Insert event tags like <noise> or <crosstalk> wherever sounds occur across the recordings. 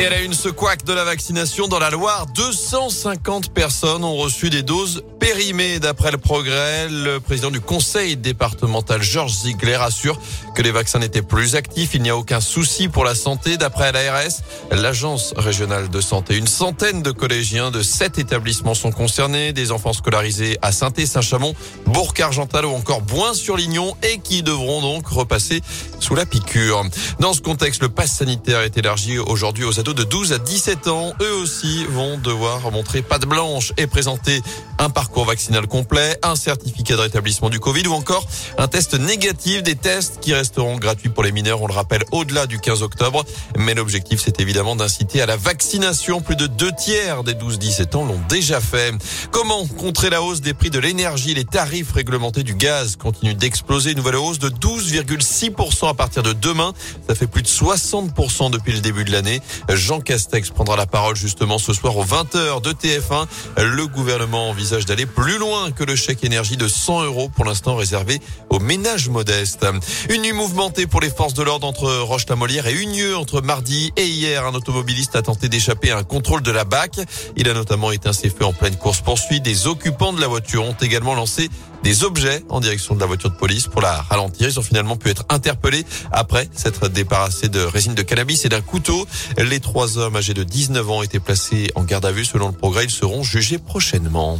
Et elle a une secouac de la vaccination dans la Loire. 250 personnes ont reçu des doses périmées d'après le progrès. Le président du conseil départemental Georges Ziegler assure que les vaccins n'étaient plus actifs. Il n'y a aucun souci pour la santé. D'après l'ARS, l'agence régionale de santé, une centaine de collégiens de sept établissements sont concernés. Des enfants scolarisés à saint Saint-Chamond, Bourg-Argental ou encore Boin-sur-Lignon et qui devront donc repasser sous la piqûre. Dans ce contexte, le pass sanitaire est élargi aujourd'hui aux de 12 à 17 ans, eux aussi vont devoir montrer patte blanche et présenter un parcours vaccinal complet, un certificat de rétablissement du Covid ou encore un test négatif, des tests qui resteront gratuits pour les mineurs, on le rappelle, au-delà du 15 octobre. Mais l'objectif, c'est évidemment d'inciter à la vaccination. Plus de deux tiers des 12-17 ans l'ont déjà fait. Comment contrer la hausse des prix de l'énergie? Les tarifs réglementés du gaz continuent d'exploser. Nouvelle hausse de 12,6% à partir de demain. Ça fait plus de 60% depuis le début de l'année. Jean Castex prendra la parole justement ce soir aux 20h de TF1. Le gouvernement envisage d'aller plus loin que le chèque énergie de 100 euros pour l'instant réservé aux ménages modestes. Une nuit mouvementée pour les forces de l'ordre entre Roche-la-Molière et Unieux entre mardi et hier. Un automobiliste a tenté d'échapper à un contrôle de la BAC. Il a notamment éteint ses feux en pleine course poursuite. Des occupants de la voiture ont également lancé des objets en direction de la voiture de police pour la ralentir. Ils ont finalement pu être interpellés après s'être débarrassés de résine de cannabis et d'un couteau. Les trois hommes âgés de 19 ans étaient placés en garde à vue. Selon le progrès, ils seront jugés prochainement.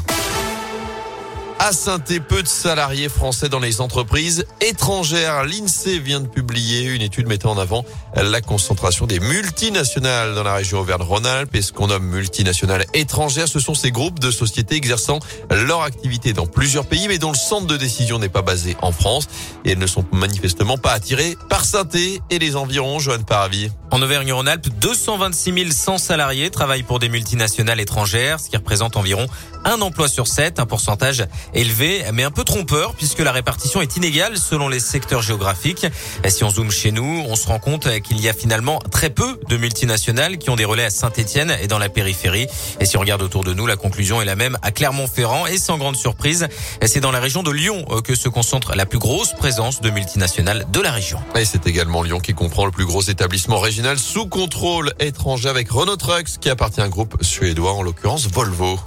À saint peu de salariés français dans les entreprises étrangères. L'INSEE vient de publier une étude mettant en avant la concentration des multinationales dans la région Auvergne-Rhône-Alpes. Et ce qu'on nomme multinationales étrangères, ce sont ces groupes de sociétés exerçant leur activité dans plusieurs pays, mais dont le centre de décision n'est pas basé en France. Et elles ne sont manifestement pas attirées par saint et les environs. Joanne Paravi. En Auvergne-Rhône-Alpes, 226 100 salariés travaillent pour des multinationales étrangères, ce qui représente environ un emploi sur sept, un pourcentage élevé, mais un peu trompeur puisque la répartition est inégale selon les secteurs géographiques. Et si on zoome chez nous, on se rend compte qu'il y a finalement très peu de multinationales qui ont des relais à Saint-Etienne et dans la périphérie. Et si on regarde autour de nous, la conclusion est la même à Clermont-Ferrand et sans grande surprise, c'est dans la région de Lyon que se concentre la plus grosse présence de multinationales de la région. Et c'est également Lyon qui comprend le plus gros établissement régional sous contrôle étranger avec Renault Trucks qui appartient à un groupe suédois, en l'occurrence Volvo.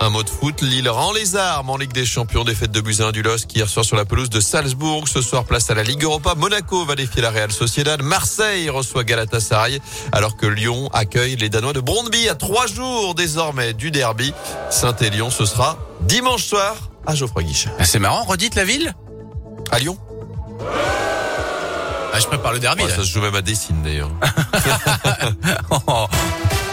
Un mot de foot, Lille rend les armes en Ligue des Champions des fêtes de Buzyn du LOSC hier soir sur la pelouse de Salzbourg. Ce soir, place à la Ligue Europa. Monaco va défier la Real Sociedad. Marseille reçoit Galatasaray alors que Lyon accueille les Danois de Brondby à trois jours désormais du derby. Saint-Élion, ce sera dimanche soir à Geoffroy Guichet. Ah, c'est marrant, redites la ville? À Lyon. Ah, je prépare le derby. ça se joue même à Dessine d'ailleurs. Oh. <laughs> <laughs>